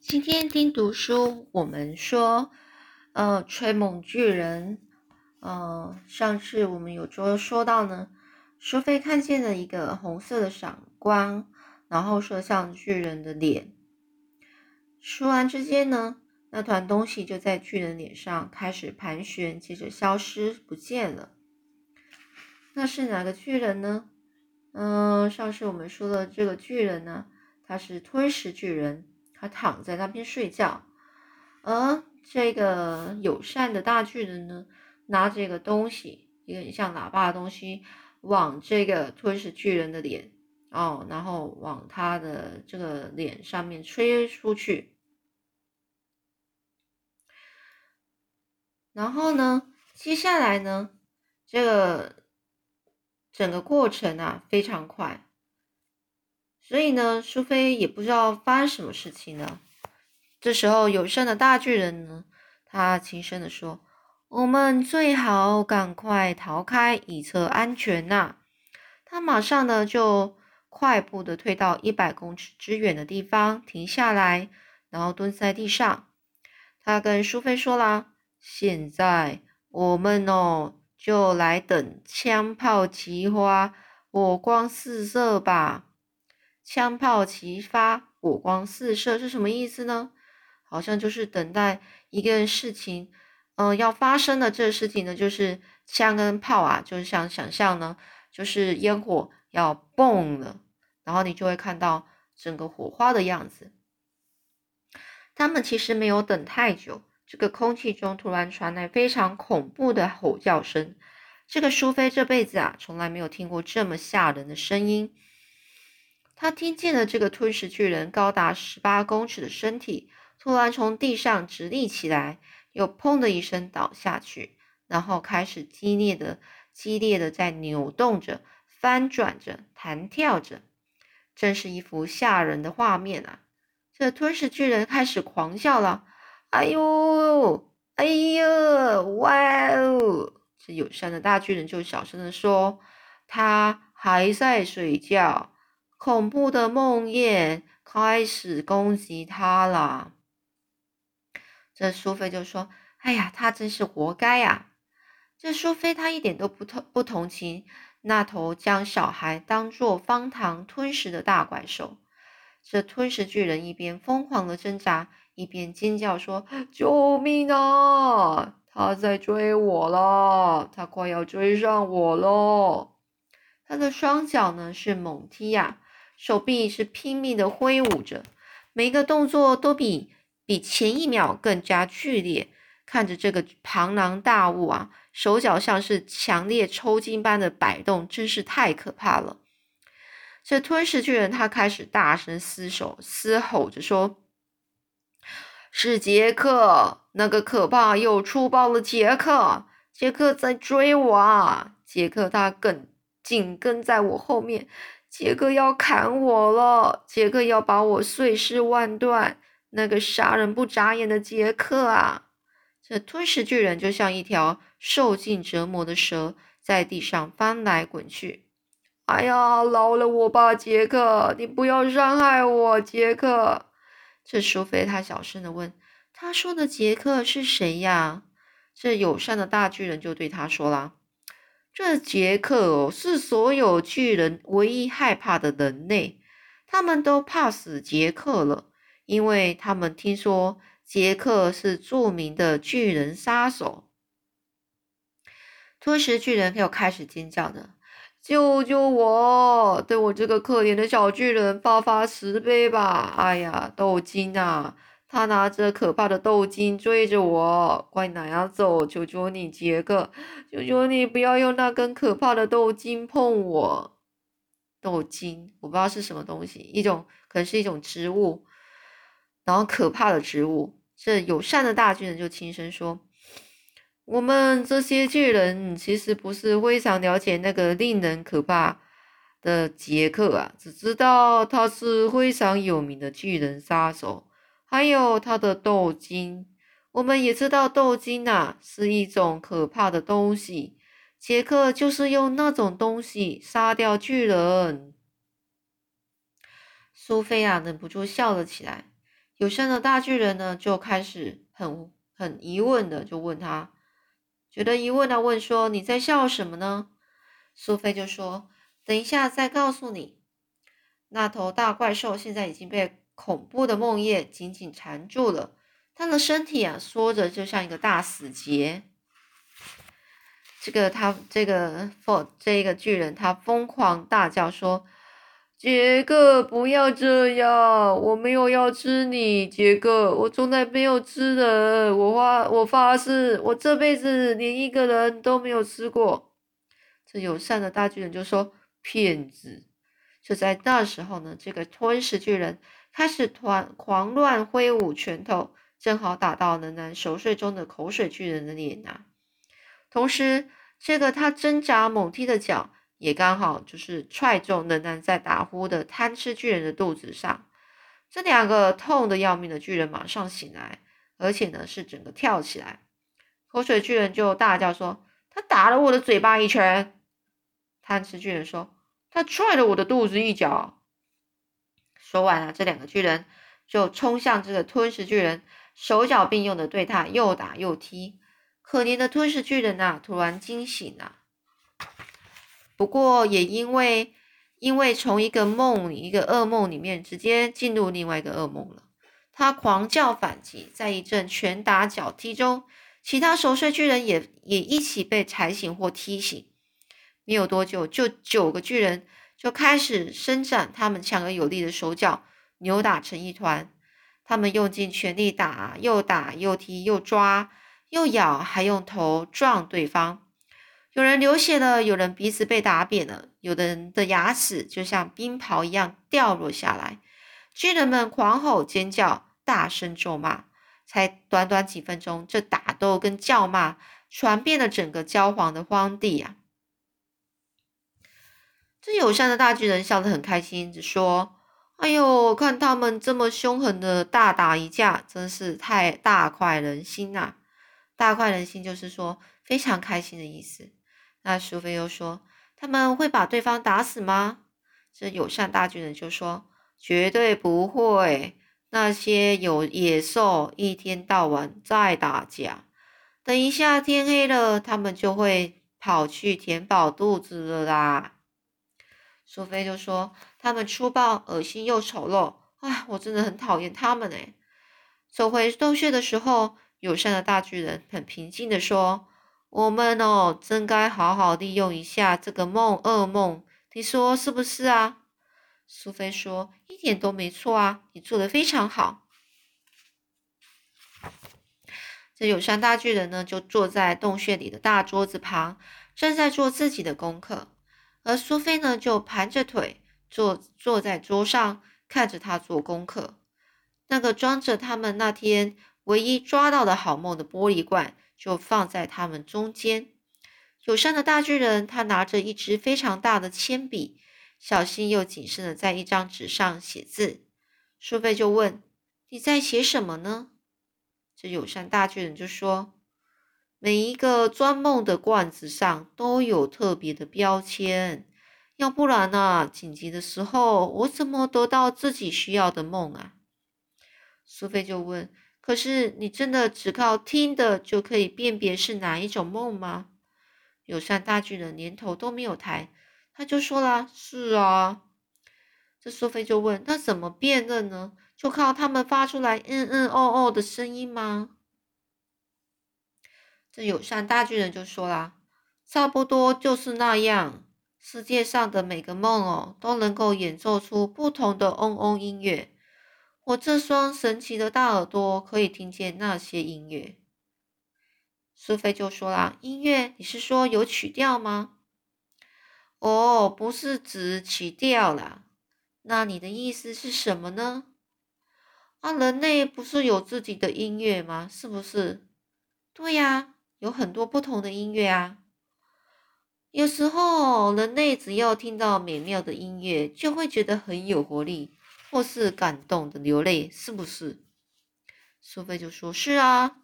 今天听读书，我们说，呃，吹梦巨人，呃，上次我们有说说到呢，苏菲看见了一个红色的闪光，然后射向巨人的脸。说完之间呢，那团东西就在巨人脸上开始盘旋，接着消失不见了。那是哪个巨人呢？嗯，上次我们说的这个巨人呢，他是吞食巨人。他躺在那边睡觉，而这个友善的大巨人呢，拿这个东西，一个很像喇叭的东西，往这个吞噬巨人的脸哦，然后往他的这个脸上面吹出去。然后呢，接下来呢，这个整个过程啊非常快。所以呢，苏菲也不知道发生什么事情呢。这时候，友善的大巨人呢，他轻声的说：“我们最好赶快逃开，以测安全呐。”他马上呢就快步的退到一百公尺之远的地方，停下来，然后蹲在地上。他跟苏菲说啦：“现在我们哦，就来等枪炮齐发，火光四射吧。”枪炮齐发，火光四射是什么意思呢？好像就是等待一个事情，嗯，要发生的这个事情呢，就是枪跟炮啊，就是想想象呢，就是烟火要蹦了，然后你就会看到整个火花的样子。他们其实没有等太久，这个空气中突然传来非常恐怖的吼叫声。这个苏菲这辈子啊，从来没有听过这么吓人的声音。他听见了这个吞噬巨人高达十八公尺的身体突然从地上直立起来，又砰的一声倒下去，然后开始激烈的、激烈的在扭动着、翻转着、弹跳着，真是一幅吓人的画面啊！这吞噬巨人开始狂笑了：“哎呦，哎呦，哇哦！”这友善的大巨人就小声的说：“他还在睡觉。”恐怖的梦魇开始攻击他了。这苏菲就说：“哎呀，他真是活该呀！”这苏菲她一点都不同不同情那头将小孩当做方糖吞食的大怪兽。这吞食巨人一边疯狂的挣扎，一边尖叫说：“救命啊！他在追我了，他快要追上我了。”他的双脚呢是猛踢呀。手臂是拼命的挥舞着，每一个动作都比比前一秒更加剧烈。看着这个庞然大物啊，手脚像是强烈抽筋般的摆动，真是太可怕了。这吞噬巨人他开始大声嘶手嘶吼着说：“是杰克，那个可怕又粗暴的杰克！杰克在追我啊！杰克他更紧跟在我后面。”杰克要砍我了！杰克要把我碎尸万段！那个杀人不眨眼的杰克啊！这吞噬巨人就像一条受尽折磨的蛇，在地上翻来滚去。哎呀，饶了我吧，杰克！你不要伤害我，杰克！这苏菲他小声的问：“他说的杰克是谁呀？”这友善的大巨人就对他说了。这杰克哦，是所有巨人唯一害怕的人类，他们都怕死杰克了，因为他们听说杰克是著名的巨人杀手。吞食巨人又开始尖叫了：“救救我！对我这个可怜的小巨人发发慈悲吧！”哎呀，斗金啊！他拿着可怕的豆金追着我，快哪样走？求求你，杰克！求求你不要用那根可怕的豆金碰我。豆金，我不知道是什么东西，一种可能是一种植物，然后可怕的植物。这友善的大巨人就轻声说：“我们这些巨人其实不是非常了解那个令人可怕的杰克啊，只知道他是非常有名的巨人杀手。”还有他的豆金，我们也知道豆金呐是一种可怕的东西。杰克就是用那种东西杀掉巨人。苏菲亚忍不住笑了起来。友善的大巨人呢，就开始很很疑问的就问他，觉得疑问的问说：“你在笑什么呢？”苏菲就说：“等一下再告诉你。”那头大怪兽现在已经被恐怖的梦魇紧紧缠住了，他的身体啊缩着，就像一个大死结。这个他这个 for 这个巨人，他疯狂大叫说：“杰克，不要这样！我没有要吃你，杰克，我从来没有吃人。我发我发誓，我这辈子连一个人都没有吃过。”这友善的大巨人就说：“骗子！”就在那时候呢，这个吞噬巨人开始团狂乱挥舞拳头，正好打到能男熟睡中的口水巨人的脸呐。同时，这个他挣扎猛踢的脚也刚好就是踹中仍然在打呼的贪吃巨人的肚子上。这两个痛的要命的巨人马上醒来，而且呢是整个跳起来。口水巨人就大叫说：“他打了我的嘴巴一拳。”贪吃巨人说：“他踹了我的肚子一脚。”说完了，这两个巨人就冲向这个吞食巨人，手脚并用的对他又打又踢。可怜的吞噬巨人呐，突然惊醒了。不过也因为因为从一个梦一个噩梦里面直接进入另外一个噩梦了，他狂叫反击，在一阵拳打脚踢中，其他熟睡巨人也也一起被踩醒或踢醒。没有多久，就九个巨人就开始伸展他们强而有力的手脚，扭打成一团。他们用尽全力打，又打又踢又抓。又咬，还用头撞对方。有人流血了，有人鼻子被打扁了，有的人的牙齿就像冰雹一样掉落下来。巨人们狂吼尖叫，大声咒骂。才短短几分钟，这打斗跟叫骂传遍了整个焦黄的荒地呀！这友善的大巨人笑得很开心，只说：“哎呦，看他们这么凶狠的大打一架，真是太大快人心呐！”大快人心就是说非常开心的意思。那苏菲又说：“他们会把对方打死吗？”这友善大巨人就说：“绝对不会。那些有野兽一天到晚在打架，等一下天黑了，他们就会跑去填饱肚子了啦。”苏菲就说：“他们粗暴、恶心又丑陋，哎，我真的很讨厌他们哎。”走回洞穴的时候。友善的大巨人很平静的说：“我们哦，真该好好利用一下这个梦噩梦，你说是不是啊？”苏菲说：“一点都没错啊，你做的非常好。”这友善大巨人呢，就坐在洞穴里的大桌子旁，正在做自己的功课，而苏菲呢，就盘着腿坐坐在桌上，看着他做功课。那个装着他们那天。唯一抓到的好梦的玻璃罐就放在他们中间。友善的大巨人，他拿着一支非常大的铅笔，小心又谨慎的在一张纸上写字。苏菲就问：“你在写什么呢？”这友善大巨人就说：“每一个钻梦的罐子上都有特别的标签，要不然呢，紧急的时候我怎么得到自己需要的梦啊？”苏菲就问。可是，你真的只靠听的就可以辨别是哪一种梦吗？友善大巨人连头都没有抬，他就说了：“是啊。”这苏菲就问：“那怎么辨认呢？就靠他们发出来嗯嗯哦哦的声音吗？”这友善大巨人就说啦：“差不多就是那样。世界上的每个梦哦，都能够演奏出不同的嗡嗡音乐。”我这双神奇的大耳朵可以听见那些音乐。苏菲就说啦：“音乐，你是说有曲调吗？”“哦，不是指曲调啦。那你的意思是什么呢？”“啊，人类不是有自己的音乐吗？是不是？”“对呀，有很多不同的音乐啊。有时候，人类只要听到美妙的音乐，就会觉得很有活力。”或是感动的流泪，是不是？苏菲就说：“是啊。”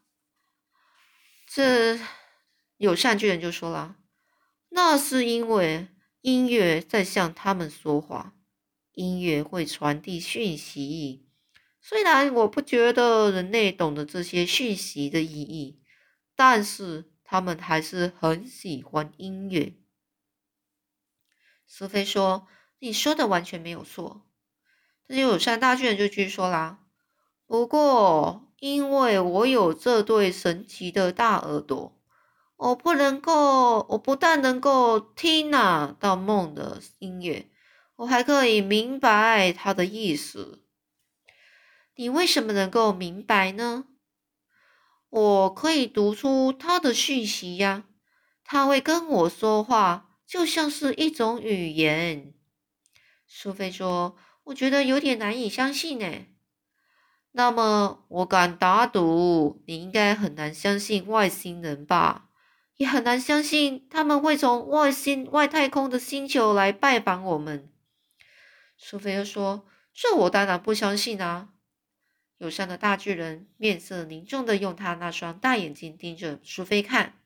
这友善巨人就说了：“那是因为音乐在向他们说话，音乐会传递讯息，虽然我不觉得人类懂得这些讯息的意义，但是他们还是很喜欢音乐。苏菲说：“你说的完全没有错。”这些友善大巨人就继续说啦：“不过，因为我有这对神奇的大耳朵，我不能够，我不但能够听啊到梦的音乐，我还可以明白它的意思。”你为什么能够明白呢？我可以读出他的讯息呀，他会跟我说话，就像是一种语言。苏菲说：“我觉得有点难以相信呢。”那么，我敢打赌，你应该很难相信外星人吧？也很难相信他们会从外星、外太空的星球来拜访我们。苏菲又说：“这我当然不相信啊。”友善的大巨人面色凝重的用他那双大眼睛盯着苏菲看。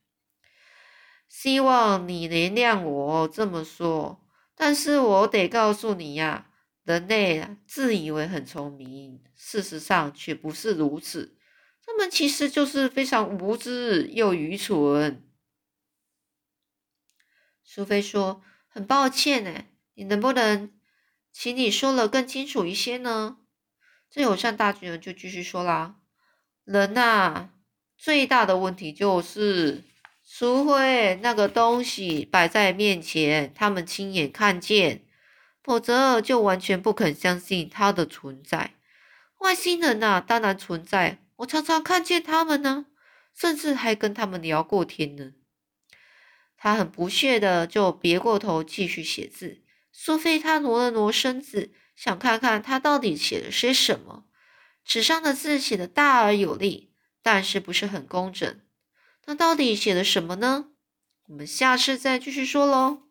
希望你原谅我这么说，但是我得告诉你呀，人类自以为很聪明，事实上却不是如此。他们其实就是非常无知又愚蠢。苏菲说：“很抱歉呢，你能不能，请你说了更清楚一些呢？”这友善大巨人就继续说啦：“人呐，最大的问题就是，除非那个东西摆在面前，他们亲眼看见，否则就完全不肯相信它的存在。外星人呐，当然存在，我常常看见他们呢，甚至还跟他们聊过天呢。”他很不屑的就别过头继续写字。苏菲他挪了挪身子。想看看他到底写了些什么。纸上的字写的大而有力，但是不是很工整。那到底写的什么呢？我们下次再继续说喽。